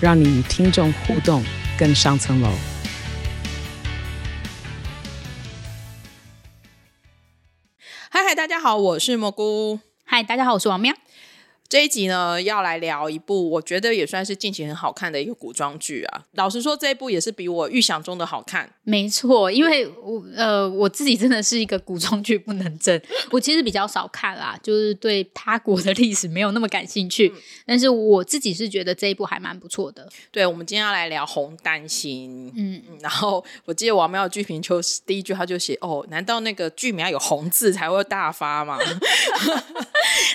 让你与听众互动更上层楼。嗨嗨，大家好，我是蘑菇。嗨，大家好，我是王喵。这一集呢，要来聊一部我觉得也算是近期很好看的一个古装剧啊。老实说，这一部也是比我预想中的好看。没错，因为我呃我自己真的是一个古装剧不能真，我其实比较少看啦，就是对他国的历史没有那么感兴趣。但是我自己是觉得这一部还蛮不错的。对，我们今天要来聊《红丹心》。嗯嗯，然后我记得王喵的剧评就是第一句他就写：“哦，难道那个剧名要有红字才会大发吗？”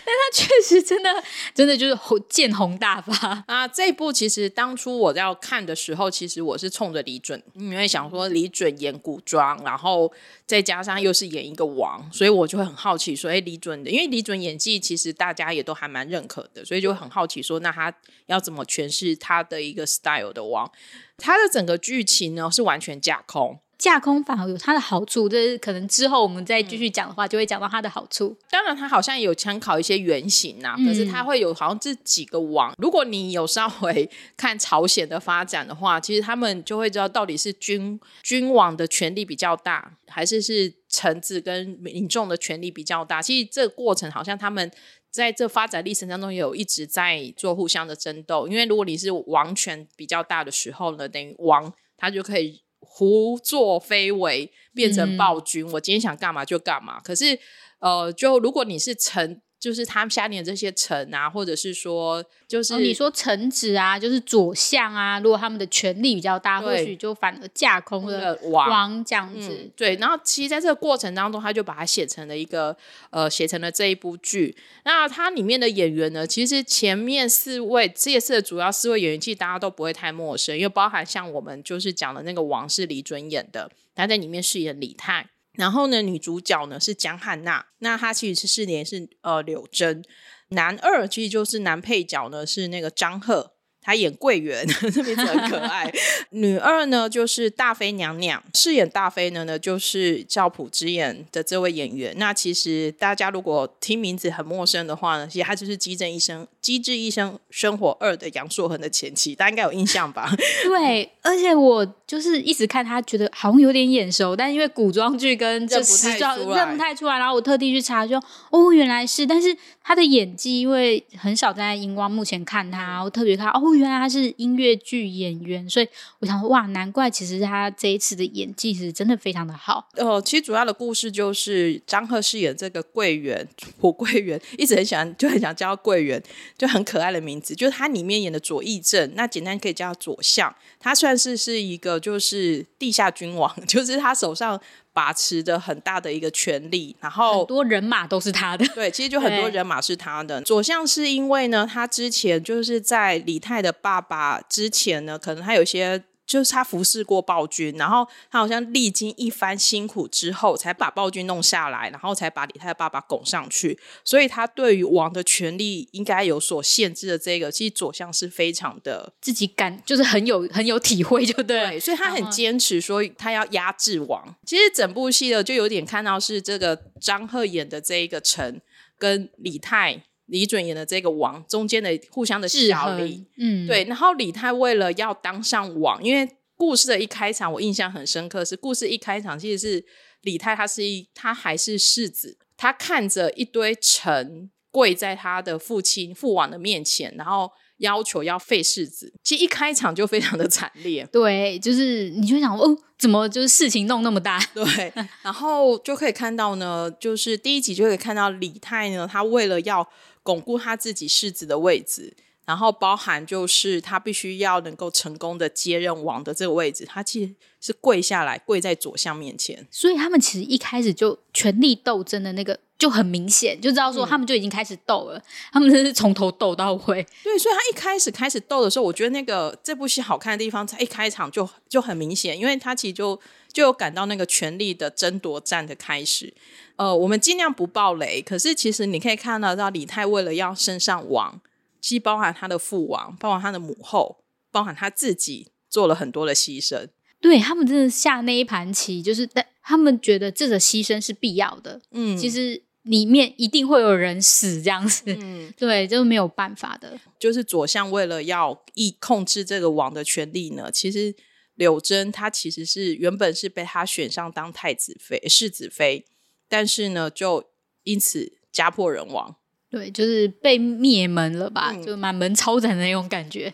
但他确实真的。真的就是红见红大发啊！这一部其实当初我要看的时候，其实我是冲着李准，因为想说李李准演古装，然后再加上又是演一个王，所以我就会很好奇说：哎，李准的，因为李准演技其实大家也都还蛮认可的，所以就很好奇说，那他要怎么诠释他的一个 style 的王？他的整个剧情呢是完全架空。架空反而有它的好处，就是可能之后我们再继续讲的话，就会讲到它的好处。当然，它好像有参考一些原型呐，可是它会有好像这几个王。如果你有稍微看朝鲜的发展的话，其实他们就会知道到底是君君王的权力比较大，还是是臣子跟民众的权力比较大。其实这个过程好像他们在这发展历程当中有一直在做互相的争斗。因为如果你是王权比较大的时候呢，等于王他就可以。胡作非为，变成暴君。我今天想干嘛就干嘛。可是，呃，就如果你是臣。就是他们下面的这些臣啊，或者是说，就是你说臣子啊，就是左相啊，如果他们的权力比较大，或许就反而架空了王这样子。对，然后其实在这个过程当中，他就把它写成了一个呃，写成了这一部剧。那它里面的演员呢，其实前面四位这次的主要四位演员，其实大家都不会太陌生，因为包含像我们就是讲的那个王是李准演的，他在里面饰演李泰。然后呢，女主角呢是江汉娜，那她其实是饰演是呃柳珍，男二其实就是男配角呢是那个张赫。他演桂圆，这名字很可爱。女二呢，就是大妃娘娘，饰演大妃呢呢，就是赵普之演的这位演员。那其实大家如果听名字很陌生的话呢，其实他就是《急诊医生机智医生生活二》的杨硕恒的前妻，大家应该有印象吧？对，而且我就是一直看他，觉得好像有点眼熟，但因为古装剧跟这时装认不太出来，然后我特地去查，就哦，原来是。但是他的演技，因为很少在荧光幕前看他，我特别看哦。原来他是音乐剧演员，所以我想说，哇，难怪其实他这一次的演技是真的非常的好。哦，其实主要的故事就是张赫饰演这个桂圆，胡桂圆，一直很喜欢，就很想叫桂圆，就很可爱的名字。就是他里面演的左翼正，那简单可以叫左相。他算是是一个就是地下君王，就是他手上。把持着很大的一个权力，然后很多人马都是他的。对，其实就很多人马是他的。左相是因为呢，他之前就是在李泰的爸爸之前呢，可能他有些。就是他服侍过暴君，然后他好像历经一番辛苦之后，才把暴君弄下来，然后才把李泰的爸爸拱上去。所以他对于王的权力应该有所限制的。这个其实左相是非常的自己感，就是很有很有体会，就对。所以他很坚持说他要压制王。其实整部戏的就有点看到是这个张赫演的这一个臣跟李泰。李准演的这个王中间的互相的效力，嗯，对。然后李泰为了要当上王，因为故事的一开场我印象很深刻，是故事一开场其实是李泰他是一他还是世子，他看着一堆臣跪在他的父亲父王的面前，然后要求要废世子。其实一开场就非常的惨烈，对，就是你就想哦，怎么就是事情弄那么大？对，然后就可以看到呢，就是第一集就可以看到李泰呢，他为了要巩固他自己世子的位置，然后包含就是他必须要能够成功的接任王的这个位置，他其实是跪下来跪在左相面前。所以他们其实一开始就权力斗争的那个。就很明显，就知道说他们就已经开始斗了，他们真是从头斗到尾。对，所以他一开始开始斗的时候，我觉得那个这部戏好看的地方，在一开场就就很明显，因为他其实就就有感到那个权力的争夺战的开始。呃，我们尽量不爆雷，可是其实你可以看到，到李泰为了要升上王，既包含他的父王，包含他的母后，包含他自己，做了很多的牺牲。对他们真的下那一盘棋，就是但他们觉得这个牺牲是必要的。嗯，其实里面一定会有人死这样子。嗯，对，就是没有办法的。就是左相为了要一控制这个王的权利呢，其实柳真她其实是原本是被他选上当太子妃、世子妃，但是呢，就因此家破人亡。对，就是被灭门了吧？就满门抄斩的那种感觉。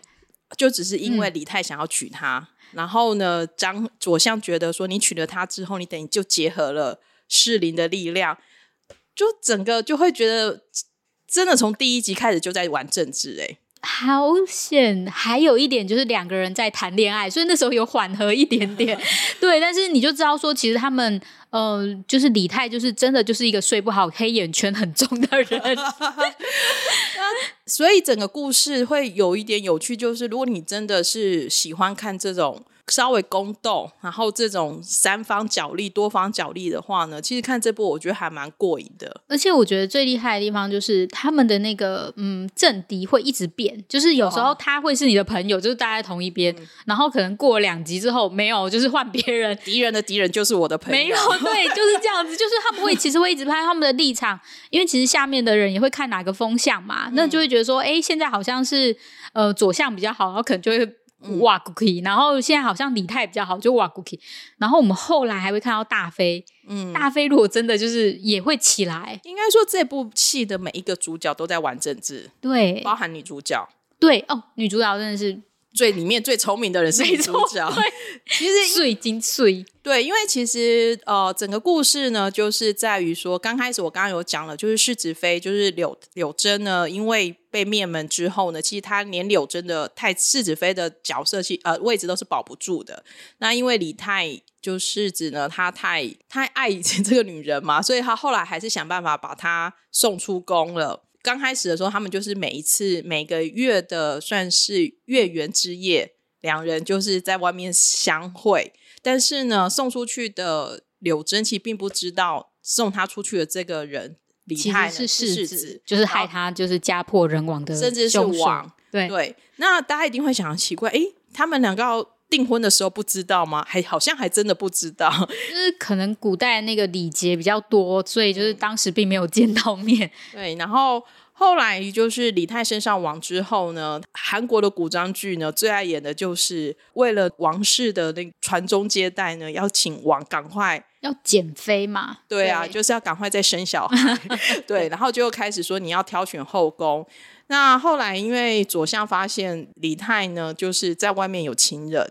就只是因为李泰想要娶她。然后呢，张左相觉得说，你娶了她之后，你等于就结合了适龄的力量，就整个就会觉得，真的从第一集开始就在玩政治，哎，好险！还有一点就是两个人在谈恋爱，所以那时候有缓和一点点，对。但是你就知道说，其实他们，嗯，就是李泰，就是真的就是一个睡不好、黑眼圈很重的人。所以整个故事会有一点有趣，就是如果你真的是喜欢看这种稍微宫斗，然后这种三方角力、多方角力的话呢，其实看这部我觉得还蛮过瘾的。而且我觉得最厉害的地方就是他们的那个嗯政敌会一直变，就是有时候他会是你的朋友，就是待在同一边，然后可能过两集之后没有，就是换别人，敌人的敌人就是我的朋友。没有，对，就是这样子，就是他们会其实会一直拍他们的立场，因为其实下面的人也会看哪个风向嘛，那就会觉得。说哎，现在好像是呃左向比较好，然后可能就会哇 cookie，然后现在好像李泰比较好，就哇 cookie，然后我们后来还会看到大飞，嗯，大飞如果真的就是也会起来，应该说这部戏的每一个主角都在玩政治，对，包含女主角，对哦，女主角真的是。最里面最聪明的人是女主角，其实最精碎。对，因为其实呃，整个故事呢，就是在于说，刚开始我刚刚有讲了，就是世子妃，就是柳柳贞呢，因为被灭门之后呢，其实她连柳贞的太世子妃的角色其呃位置都是保不住的。那因为李泰就世子呢，他太太爱这个女人嘛，所以他后来还是想办法把她送出宫了。刚开始的时候，他们就是每一次每个月的算是月圆之夜，两人就是在外面相会。但是呢，送出去的柳真其并不知道送他出去的这个人李泰是世子，就是害他就是家破人亡的，甚至是亡。对对，那大家一定会想奇怪，哎，他们两个要订婚的时候不知道吗？还好像还真的不知道，就是可能古代那个礼节比较多，所以就是当时并没有见到面。对，然后。后来就是李泰升上王之后呢，韩国的古装剧呢最爱演的就是为了王室的那传宗接代呢，要请王赶快要减肥嘛，对啊，就是要赶快再生小孩，对，然后就开始说你要挑选后宫。那后来因为左相发现李泰呢就是在外面有情人，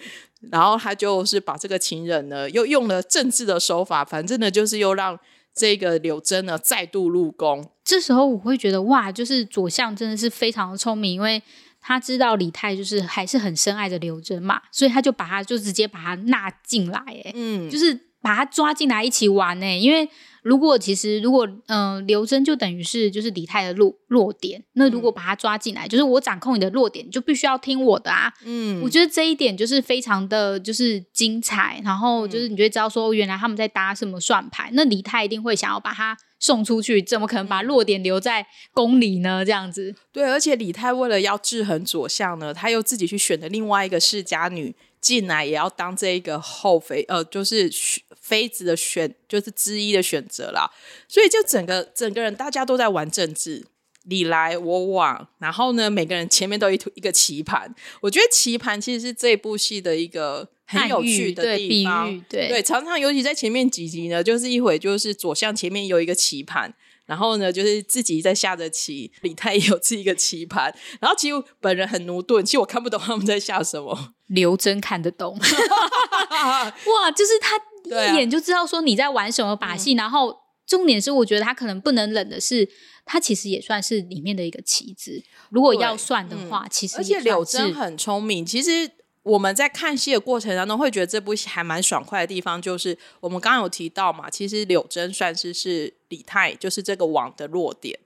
然后他就是把这个情人呢又用了政治的手法，反正呢就是又让。这个柳真呢再度入宫，这时候我会觉得哇，就是左相真的是非常的聪明，因为他知道李泰就是还是很深爱着柳真嘛，所以他就把他就直接把他纳进来，哎，嗯，就是把他抓进来一起玩呢，因为。如果其实如果嗯刘真就等于是就是李泰的弱弱点，那如果把他抓进来，就是我掌控你的弱点，就必须要听我的啊。嗯，我觉得这一点就是非常的就是精彩，然后就是你就会知道说原来他们在搭什么算盘。那李泰一定会想要把他送出去，怎么可能把弱点留在宫里呢？这样子。对，而且李泰为了要制衡左相呢，他又自己去选了另外一个世家女进来，也要当这一个后妃，呃，就是。妃子的选就是之一的选择啦，所以就整个整个人大家都在玩政治，你来我往，然后呢，每个人前面都一一个棋盘。我觉得棋盘其实是这部戏的一个很有趣的地方，对对，常常尤其在前面几集呢，就是一会就是左向前面有一个棋盘，然后呢就是自己在下着棋，李太也有自己一个棋盘，然后其实本人很驽钝，其实我看不懂他们在下什么，刘真看得懂，哇，就是他。一眼就知道说你在玩什么把戏，然后重点是我觉得他可能不能忍的是，他其实也算是里面的一个棋子。如果要算的话，其实而且柳真很聪明。其实我们在看戏的过程当中，会觉得这部戏还蛮爽快的地方，就是我们刚刚有提到嘛，其实柳真算是是李泰，就是这个网的弱点。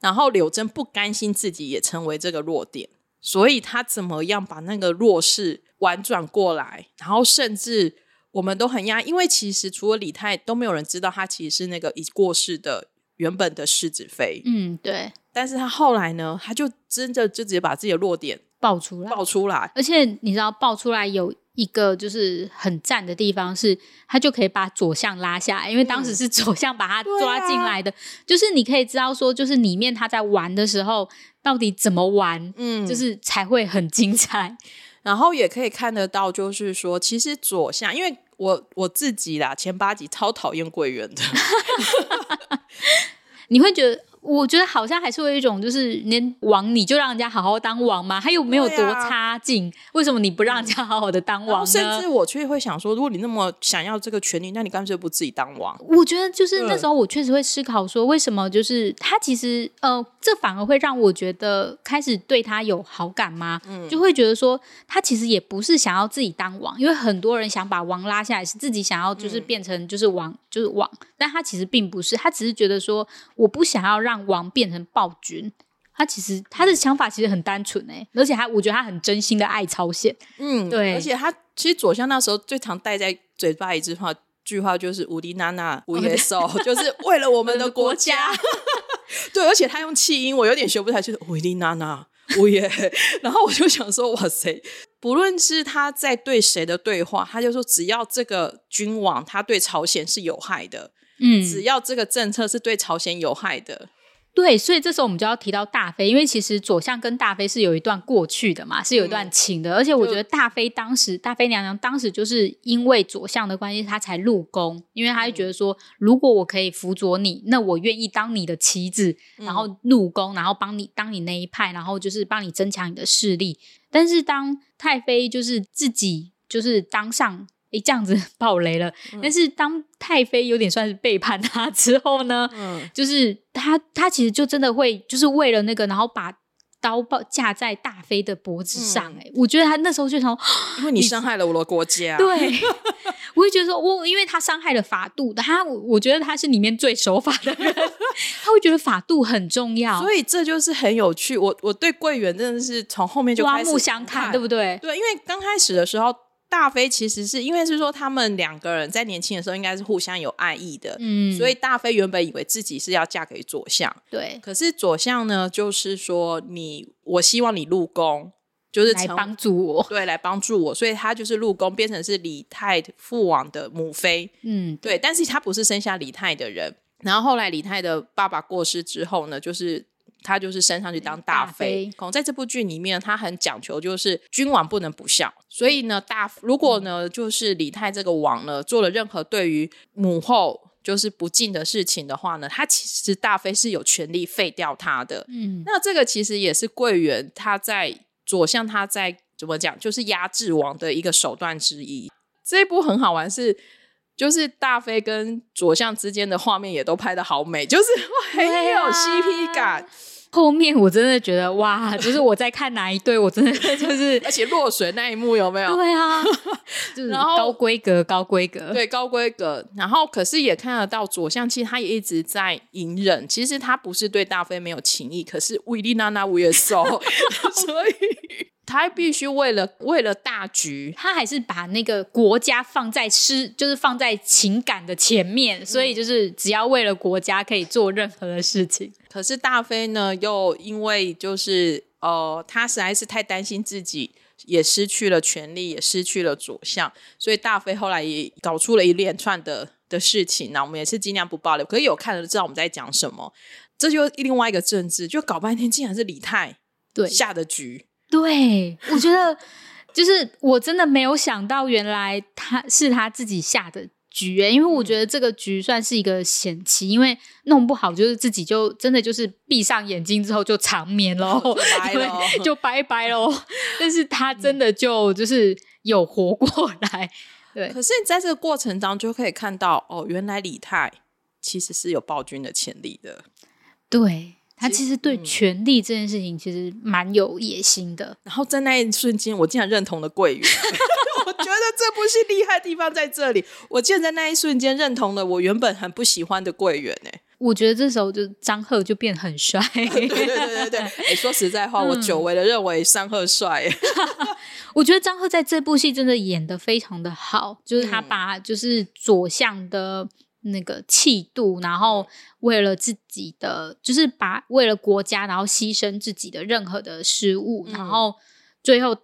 然后柳真不甘心自己也成为这个弱点，所以他怎么样把那个弱势婉转过来？然后甚至我们都很讶，因为其实除了李泰，都没有人知道他其实是那个已过世的原本的世子妃。嗯，对。但是他后来呢，他就真的就直接把自己的弱点。爆出来，爆出来，而且你知道，爆出来有一个就是很赞的地方，是他就可以把左相拉下来，因为当时是左相把他抓进来的，就是你可以知道说，就是里面他在玩的时候到底怎么玩，嗯，就是才会很精彩。然后也可以看得到，就是说，其实左相，因为我我自己啦，前八集超讨厌桂圆的，你会觉得。我觉得好像还是有一种，就是连王你就让人家好好当王吗？他又没有多差劲，为什么你不让人家好好的当王呢？甚至我却会想说，如果你那么想要这个权利，那你干脆不自己当王？我觉得就是那时候，我确实会思考说，为什么就是他其实呃，这反而会让我觉得开始对他有好感吗？嗯，就会觉得说他其实也不是想要自己当王，因为很多人想把王拉下来，是自己想要就是变成就是王就是王，但他其实并不是，他只是觉得说我不想要让。让王变成暴君，他其实他的想法其实很单纯哎，而且他我觉得他很真心的爱朝鲜，嗯，对，而且他其实左相那时候最常带在嘴巴一句话，句话就是“无敌娜娜无耶手”，就是为了我们的国家。对，而且他用气音，我有点学不太去，“无敌娜娜无耶”，然后我就想说，哇塞，不论是他在对谁的对话，他就说只要这个君王他对朝鲜是有害的，嗯，只要这个政策是对朝鲜有害的。对，所以这时候我们就要提到大妃，因为其实左相跟大妃是有一段过去的嘛，是有一段情的。而且我觉得大妃当时，大妃娘娘当时就是因为左相的关系，她才入宫，因为她就觉得说，如果我可以辅佐你，那我愿意当你的妻子，然后入宫，然后帮你当你那一派，然后就是帮你增强你的势力。但是当太妃就是自己就是当上。诶，这样子 爆雷了。但是当太妃有点算是背叛他之后呢，嗯，就是他他其实就真的会就是为了那个，然后把刀抱架在大妃的脖子上。哎，我觉得他那时候就从，因为你伤害了我的国家。对，我会觉得说，我因为他伤害了法度，他我觉得他是里面最守法的人，他会觉得法度很重要。所以这就是很有趣。我我对桂圆真的是从后面就刮目相看，对不对？对，因为刚开始的时候。大妃其实是因为是说他们两个人在年轻的时候应该是互相有爱意的，嗯，所以大妃原本以为自己是要嫁给左相，对。可是左相呢，就是说你，我希望你入宫，就是来帮助我，对，来帮助我，所以他就是入宫，变成是李泰父王的母妃，嗯，对。但是他不是生下李泰的人，然后后来李泰的爸爸过世之后呢，就是。他就是升上去当大妃。可能在这部剧里面，他很讲求就是君王不能不孝。所以呢，大如果呢，就是李泰这个王呢，做了任何对于母后就是不敬的事情的话呢，他其实大妃是有权利废掉他的。嗯，那这个其实也是桂圆他在左相他在怎么讲，就是压制王的一个手段之一。这一部很好玩是。就是大飞跟左相之间的画面也都拍的好美，就是很有 CP 感。后面我真的觉得哇，就是我在看哪一对，我真的 就是，而且落水那一幕有没有？对啊，就是高规格，高规格，对高规格。然后可是也看得到左相，其实他也一直在隐忍，其实他不是对大飞没有情意，可是维利娜娜我也收，所以。他必须为了为了大局，他还是把那个国家放在诗，就是放在情感的前面，所以就是只要为了国家可以做任何的事情。可是大飞呢，又因为就是呃，他实在是太担心自己也失去了权力，也失去了左相，所以大飞后来也搞出了一连串的的事情。那我们也是尽量不爆料，可是有看的知道我们在讲什么。这就另外一个政治，就搞半天竟然是李泰对下的局。对，我觉得就是我真的没有想到，原来他是他自己下的局，因为我觉得这个局算是一个险棋，因为弄不好就是自己就真的就是闭上眼睛之后就长眠喽，对，就拜拜喽。但是他真的就就是有活过来，对。可是你在这个过程当中就可以看到，哦，原来李泰其实是有暴君的潜力的，对。他其实对权力这件事情其实蛮有野心的。然后在那一瞬间，我竟然认同了桂圆。我觉得这部戏厉害的地方在这里，我竟然在那一瞬间认同了我原本很不喜欢的桂圆哎。我觉得这时候就张赫就变很帅。对对对对对，哎，说实在话，我久违的认为张赫帅。我觉得张赫在这部戏真的演的非常的好，就是他把就是左相的那个气度，然后为了自己的，就是把为了国家，然后牺牲自己的任何的失误，然后最后。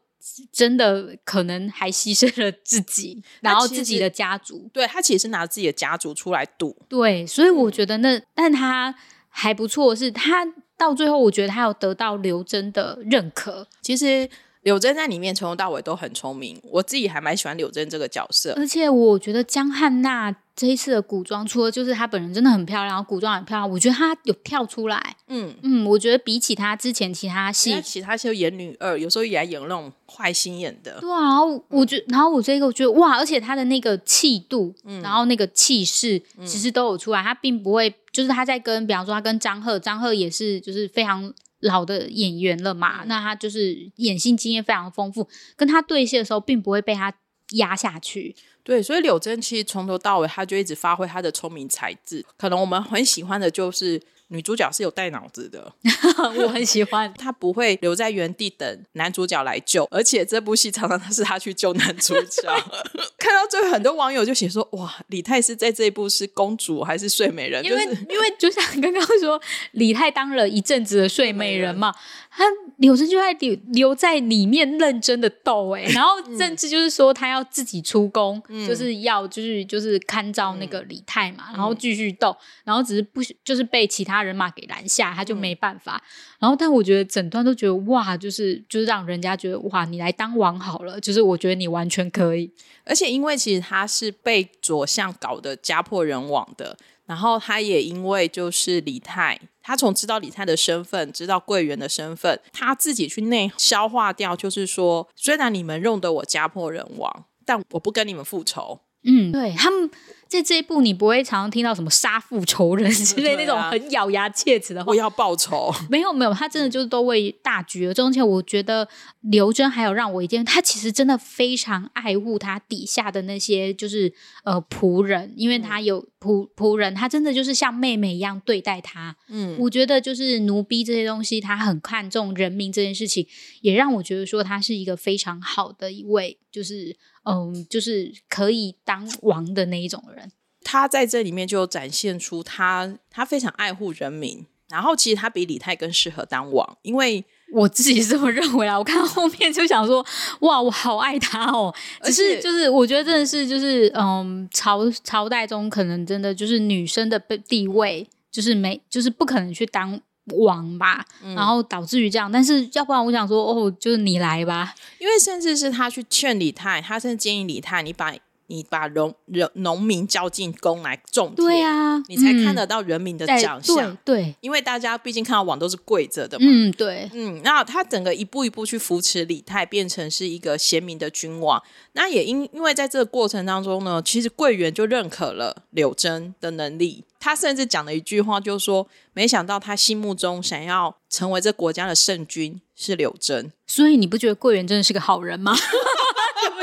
真的可能还牺牲了自己，然后自己的家族。对他其实是拿自己的家族出来赌。对，所以我觉得那，但他还不错，是他到最后，我觉得他有得到刘真的认可。其实。柳真在里面从头到尾都很聪明，我自己还蛮喜欢柳真这个角色。而且我觉得江汉娜这一次的古装，除了就是她本人真的很漂亮，古装很漂亮，我觉得她有跳出来。嗯嗯，我觉得比起她之前其他戏，其他戏演女二，有时候也演那种坏心眼的。对啊，然后我觉，然后我这个我觉得哇，而且她的那个气度，然后那个气势，其实都有出来。她并不会，就是她在跟，比方说她跟张赫，张赫也是就是非常。老的演员了嘛，那他就是演戏经验非常丰富，跟他对戏的时候，并不会被他压下去。对，所以柳真其实从头到尾，他就一直发挥他的聪明才智。可能我们很喜欢的就是。女主角是有带脑子的，我很喜欢。她不会留在原地等男主角来救，而且这部戏常常是她去救男主角。看到最后，很多网友就写说：“哇，李泰是在这一部是公主还是睡美人？”因为因为就像刚刚说，李泰当了一阵子的睡美人嘛。他柳真就在留留在里面认真的斗哎，然后甚至就是说他要自己出宫，就是要就是就是看照那个李泰嘛，然后继续斗，然后只是不就是被其他人马给拦下，他就没办法。然后但我觉得整段都觉得哇，就是就是让人家觉得哇，你来当王好了，就是我觉得你完全可以。而且因为其实他是被左相搞得家破人亡的。然后他也因为就是李泰，他从知道李泰的身份，知道桂圆的身份，他自己去内消化掉，就是说，虽然你们用的我家破人亡，但我不跟你们复仇。嗯，对他们。在这一部，你不会常常听到什么杀父仇人之类 那种很咬牙切齿的话。我要报仇。没有没有，他真的就是都为大局而中。且我觉得刘真还有让我一件，他其实真的非常爱护他底下的那些就是呃仆人，因为他有仆仆人，他真的就是像妹妹一样对待他。嗯，我觉得就是奴婢这些东西，他很看重人民这件事情，也让我觉得说他是一个非常好的一位，就是。嗯，就是可以当王的那一种人，他在这里面就展现出他他非常爱护人民，然后其实他比李泰更适合当王，因为我自己这么认为啊。我看到后面就想说，哇，我好爱他哦。只是就是我觉得真的是就是嗯，朝朝代中可能真的就是女生的地位就是没就是不可能去当。王吧，然后导致于这样，但是要不然我想说，哦，就是你来吧，因为甚至是他去劝李泰，他甚至建议李泰，你把你把农人农民交进宫来种田，对啊，你才看得到人民的长相，对，因为大家毕竟看到网都是跪着的嘛，嗯，对，嗯，那他整个一步一步去扶持李泰，变成是一个贤明的君王，那也因因为在这个过程当中呢，其实桂圆就认可了柳真的能力。他甚至讲了一句话，就是说，没想到他心目中想要成为这国家的圣君是柳真。所以你不觉得桂圆真的是个好人吗？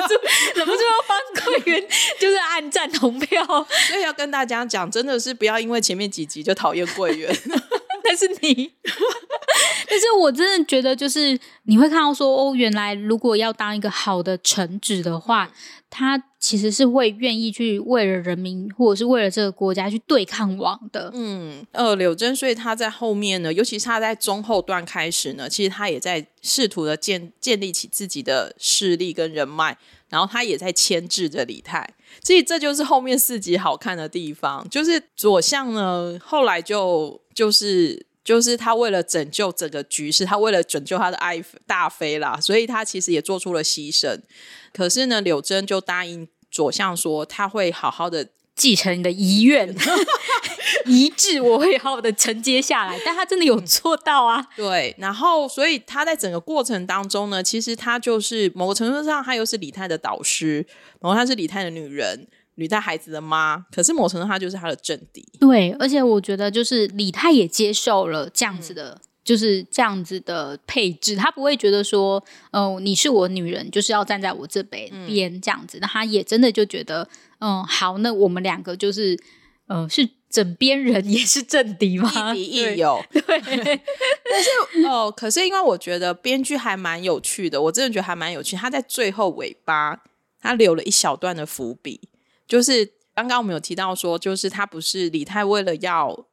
忍不住，忍不住要帮桂圆，就是按赞同票。所以要跟大家讲，真的是不要因为前面几集就讨厌桂圆。但是你，但是我真的觉得，就是你会看到说，哦，原来如果要当一个好的臣子的话，他其实是会愿意去为了人民，或者是为了这个国家去对抗王的。嗯，呃，柳真，所以他在后面呢，尤其是他在中后段开始呢，其实他也在试图的建建立起自己的势力跟人脉，然后他也在牵制着李泰。所以这就是后面四集好看的地方，就是左相呢，后来就就是就是他为了拯救整个局势，他为了拯救他的爱大妃啦，所以他其实也做出了牺牲。可是呢，柳真就答应左相说，他会好好的继承你的遗愿，遗志我会好好的承接下来。但他真的有做到啊？对。然后，所以他在整个过程当中呢，其实他就是某个程度上，他又是李泰的导师，然后他是李泰的女人。吕太孩子的妈，可是某程度她就是他的政敌。对，而且我觉得就是李太也接受了这样子的，就是这样子的配置，他不会觉得说，哦，你是我女人，就是要站在我这边边这样子。那他也真的就觉得，嗯，好，那我们两个就是，呃，是枕边人，也是政敌吗？亦敌亦友。对，但是哦，可是因为我觉得编剧还蛮有趣的，我真的觉得还蛮有趣。他在最后尾巴，他留了一小段的伏笔。就是刚刚我们有提到说，就是他不是李泰为了要，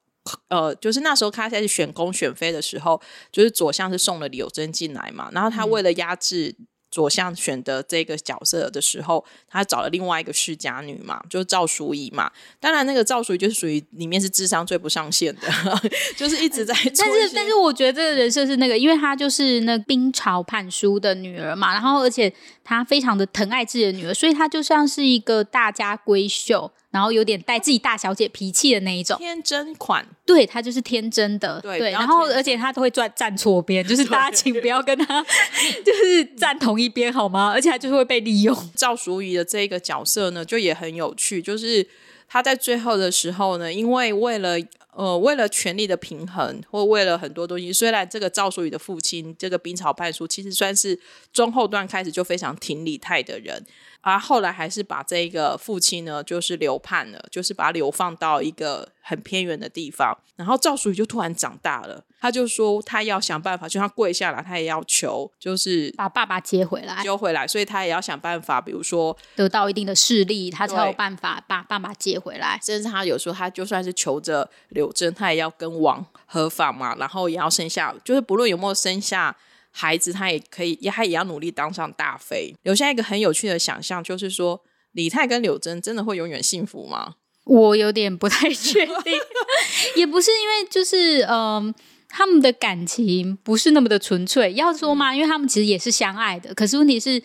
呃，就是那时候他开始选公选妃的时候，就是左相是送了李友贞进来嘛，然后他为了压制。左相选的这个角色的时候，他找了另外一个世家女嘛，就是赵淑仪嘛。当然，那个赵淑仪就是属于里面是智商最不上线的，就是一直在。但是，但是我觉得这个人设是那个，因为她就是那冰朝判书的女儿嘛，然后而且她非常的疼爱自己的女儿，所以她就像是一个大家闺秀。然后有点带自己大小姐脾气的那一种天真款，对他就是天真的，对。然后而且他都会站站错边，就是大家请不要跟他 就是站同一边好吗？而且他就是会被利用。赵淑仪的这个角色呢，就也很有趣，就是他在最后的时候呢，因为为了呃为了权力的平衡，或为了很多东西，虽然这个赵淑仪的父亲这个兵曹判书其实算是中后段开始就非常挺李泰的人。啊，后来还是把这个父亲呢，就是流叛了，就是把他流放到一个很偏远的地方。然后赵淑仪就突然长大了，他就说他要想办法，就他跪下来，他也要求，就是把爸爸接回来，接回来。所以他也要想办法，比如说得到一定的势力，他才有办法把爸爸接回来。甚至他有时候他就算是求着柳珍，他也要跟王合法嘛，然后也要生下，就是不论有没有生下。孩子他也可以，也他也要努力当上大妃。留下一个很有趣的想象，就是说李泰跟柳珍真的会永远幸福吗？我有点不太确定，也不是因为就是嗯，他们的感情不是那么的纯粹。要说嘛，因为他们其实也是相爱的，可是问题是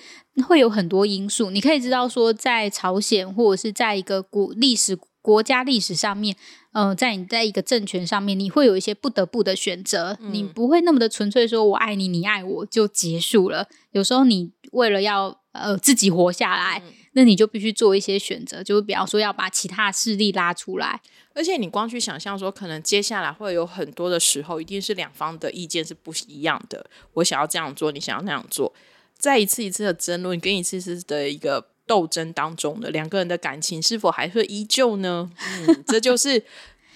会有很多因素。你可以知道说，在朝鲜或者是在一个古历史。国家历史上面，嗯，在你在一个政权上面，你会有一些不得不的选择，你不会那么的纯粹说“我爱你，你爱我”就结束了。有时候你为了要呃自己活下来，那你就必须做一些选择，就是比方说要把其他势力拉出来。而且你光去想象说，可能接下来会有很多的时候，一定是两方的意见是不一样的。我想要这样做，你想要那样做，在一次一次的争论，跟一次次的一个。斗争当中的两个人的感情是否还会依旧呢？嗯，这就是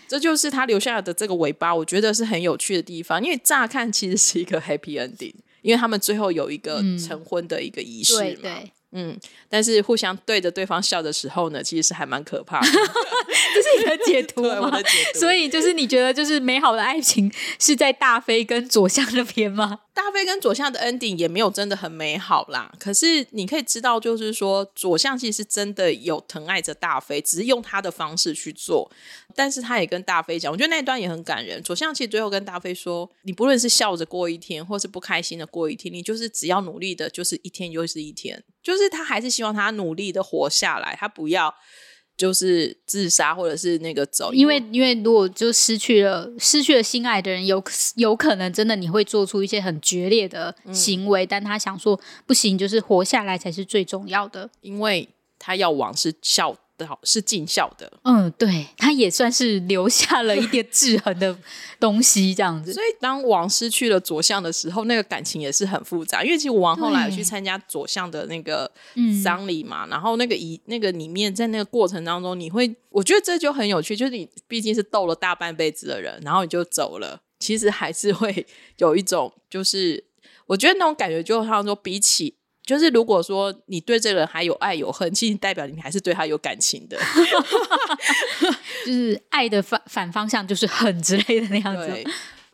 这就是他留下的这个尾巴，我觉得是很有趣的地方。因为乍看其实是一个 happy ending，因为他们最后有一个成婚的一个仪式嘛。嗯，但是互相对着对方笑的时候呢，其实是还蛮可怕的。这是你的解读吗？所以就是你觉得，就是美好的爱情是在大飞跟左相那边吗？大飞跟左相的 ending 也没有真的很美好啦。可是你可以知道，就是说左相其实真的有疼爱着大飞，只是用他的方式去做。但是他也跟大飞讲，我觉得那段也很感人。左相其实最后跟大飞说：“你不论是笑着过一天，或是不开心的过一天，你就是只要努力的，就是一天又是一天。”就是他还是希望他努力的活下来，他不要就是自杀或者是那个走，因为因为如果就失去了失去了心爱的人，有有可能真的你会做出一些很决裂的行为。但他想说不行，就是活下来才是最重要的，因为他要往是笑。是尽孝的，嗯，对，他也算是留下了一点制衡的东西，这样子。所以当王失去了左相的时候，那个感情也是很复杂。因为其实王后来有去参加左相的那个丧礼嘛，然后那个仪那个里面，在那个过程当中，你会，我觉得这就很有趣，就是你毕竟是斗了大半辈子的人，然后你就走了，其实还是会有一种，就是我觉得那种感觉，就好像说比起。就是如果说你对这个人还有爱有恨，其实代表你还是对他有感情的。就是爱的反反方向就是恨之类的那样子。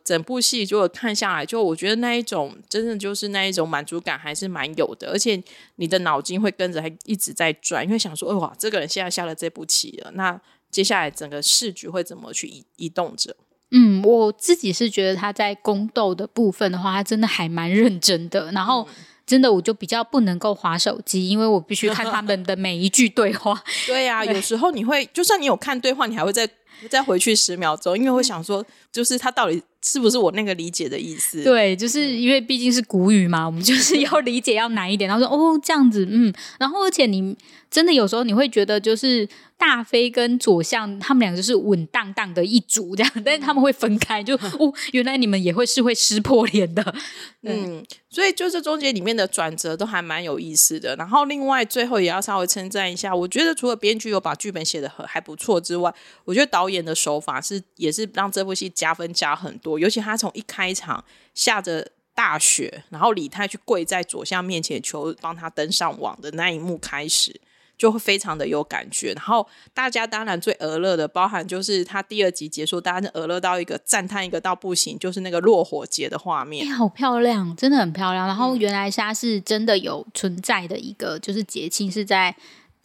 整部戏如果看下来，就我觉得那一种真的就是那一种满足感还是蛮有的，而且你的脑筋会跟着还一直在转，因为想说，哇，这个人现在下了这步棋了，那接下来整个市局会怎么去移移动着？嗯，我自己是觉得他在宫斗的部分的话，他真的还蛮认真的，然后。真的，我就比较不能够划手机，因为我必须看他们的每一句对话。对呀，有时候你会，就算你有看对话，你还会在再回去十秒钟，因为会想说，就是他到底是不是我那个理解的意思？对，就是因为毕竟是古语嘛，我们就是要理解要难一点。然后说哦，这样子，嗯，然后而且你真的有时候你会觉得就是。大飞跟左相他们两个就是稳当当的一组这样，但是他们会分开，就 哦，原来你们也会是会撕破脸的，嗯，所以就是中间里面的转折都还蛮有意思的。然后另外最后也要稍微称赞一下，我觉得除了编剧有把剧本写的很还不错之外，我觉得导演的手法是也是让这部戏加分加很多。尤其他从一开场下着大雪，然后李泰去跪在左相面前求帮他登上网的那一幕开始。就会非常的有感觉，然后大家当然最俄乐的，包含就是他第二集结束，大家就俄乐到一个赞叹一个到不行，就是那个落火节的画面，好漂亮，真的很漂亮。然后原来它是真的有存在的一个，就是节庆是在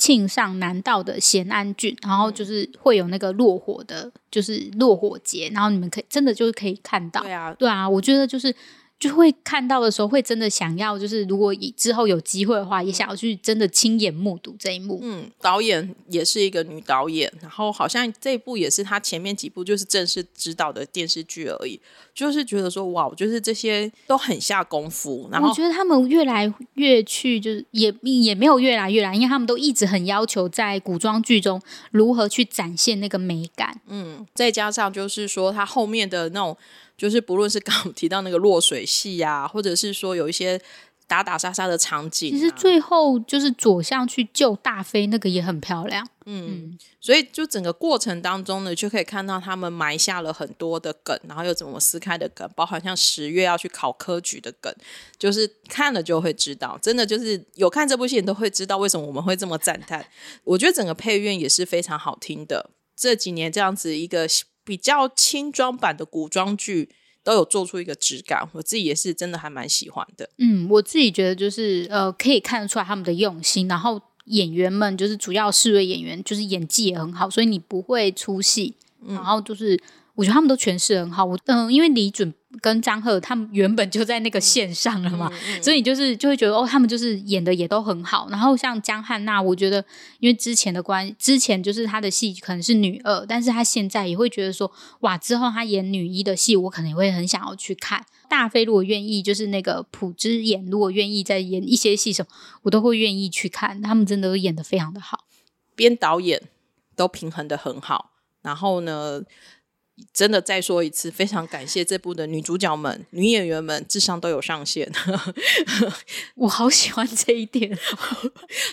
庆上南道的咸安郡，然后就是会有那个落火的，就是落火节，然后你们可以真的就是可以看到，对啊，对啊，我觉得就是。就会看到的时候，会真的想要，就是如果以之后有机会的话，也想要去真的亲眼目睹这一幕。嗯，导演也是一个女导演，然后好像这一部也是她前面几部就是正式指导的电视剧而已。就是觉得说，哇，就是这些都很下功夫。然后我觉得他们越来越去，就是也也没有越来越来，因为他们都一直很要求在古装剧中如何去展现那个美感。嗯，再加上就是说，他后面的那种。就是不论是刚刚提到那个落水戏呀，或者是说有一些打打杀杀的场景，其实最后就是左相去救大飞那个也很漂亮。嗯，所以就整个过程当中呢，就可以看到他们埋下了很多的梗，然后又怎么撕开的梗，包含像十月要去考科举的梗，就是看了就会知道，真的就是有看这部戏都会知道为什么我们会这么赞叹。我觉得整个配乐也是非常好听的，这几年这样子一个。比较轻装版的古装剧都有做出一个质感，我自己也是真的还蛮喜欢的。嗯，我自己觉得就是呃，可以看得出来他们的用心，然后演员们就是主要四位演员就是演技也很好，所以你不会出戏。然后就是我觉得他们都诠释很好。我嗯，因为李准。跟张赫他们原本就在那个线上了嘛，所以就是就会觉得哦，他们就是演的也都很好。然后像江汉娜，我觉得因为之前的关，之前就是她的戏可能是女二，但是她现在也会觉得说，哇，之后她演女一的戏，我可能也会很想要去看。大飞如果愿意，就是那个朴之演如果愿意再演一些戏什么，我都会愿意去看。他们真的都演的非常的好，编导演都平衡的很好。然后呢？真的再说一次，非常感谢这部的女主角们、女演员们智商都有上限，我好喜欢这一点。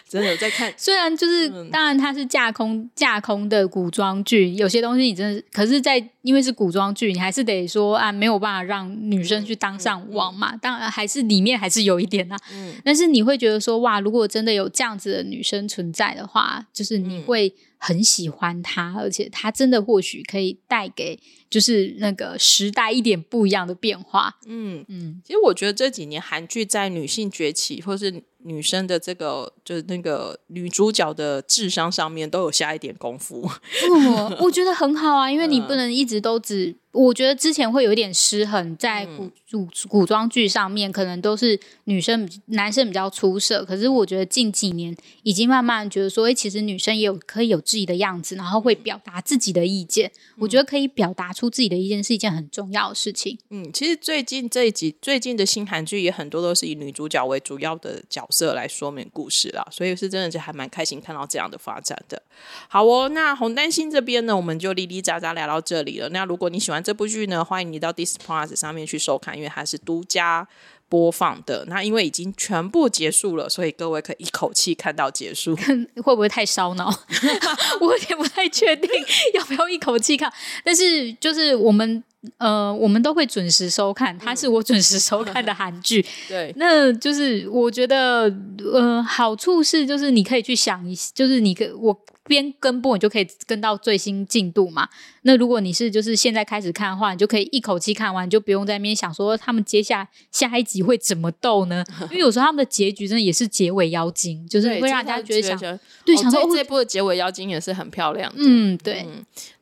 真的在看，虽然就是当然它是架空架空的古装剧，有些东西你真的，可是，在因为是古装剧，你还是得说啊，没有办法让女生去当上王嘛。当然还是里面还是有一点啊，嗯，但是你会觉得说哇，如果真的有这样子的女生存在的话，就是你会。很喜欢他，而且他真的或许可以带给就是那个时代一点不一样的变化。嗯嗯，其实我觉得这几年韩剧在女性崛起，或是女生的这个就是那个女主角的智商上面都有下一点功夫。嗯，我觉得很好啊，因为你不能一直都只。我觉得之前会有一点失衡，在古古古装剧上面，可能都是女生、男生比较出色。可是我觉得近几年已经慢慢觉得说，哎，其实女生也有可以有自己的样子，然后会表达自己的意见。我觉得可以表达出自己的意见是一件很重要的事情。嗯，其实最近这一集最近的新韩剧也很多都是以女主角为主要的角色来说明故事啦，所以是真的是还蛮开心看到这样的发展的。好哦，那红丹心这边呢，我们就哩哩喳喳聊到这里了。那如果你喜欢。这部剧呢，欢迎你到 d i s Plus 上面去收看，因为它是独家播放的。那因为已经全部结束了，所以各位可以一口气看到结束。会不会太烧脑？我有点不太确定要不要一口气看。但是就是我们呃，我们都会准时收看，它是我准时收看的韩剧。对，那就是我觉得呃，好处是就是你可以去想一，就是你可我。边跟播你就可以跟到最新进度嘛。那如果你是就是现在开始看的话，你就可以一口气看完，就不用在那边想说他们接下下一集会怎么斗呢？因为有时候他们的结局真的也是结尾妖精，就是会让大家觉得想对，想说这部的结尾妖精也是很漂亮。嗯，对。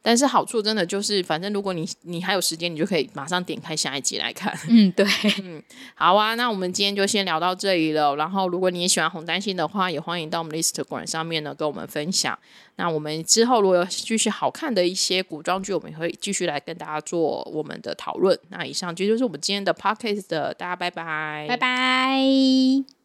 但是好处真的就是，反正如果你你还有时间，你就可以马上点开下一集来看。嗯，对。嗯，好啊，那我们今天就先聊到这里了。然后如果你也喜欢红丹心的话，也欢迎到我们的 Instagram 上面呢跟我们分享。那我们之后如果有继续好看的一些古装剧，我们也会继续来跟大家做我们的讨论。那以上这就是我们今天的 podcast 的，大家拜拜，拜拜。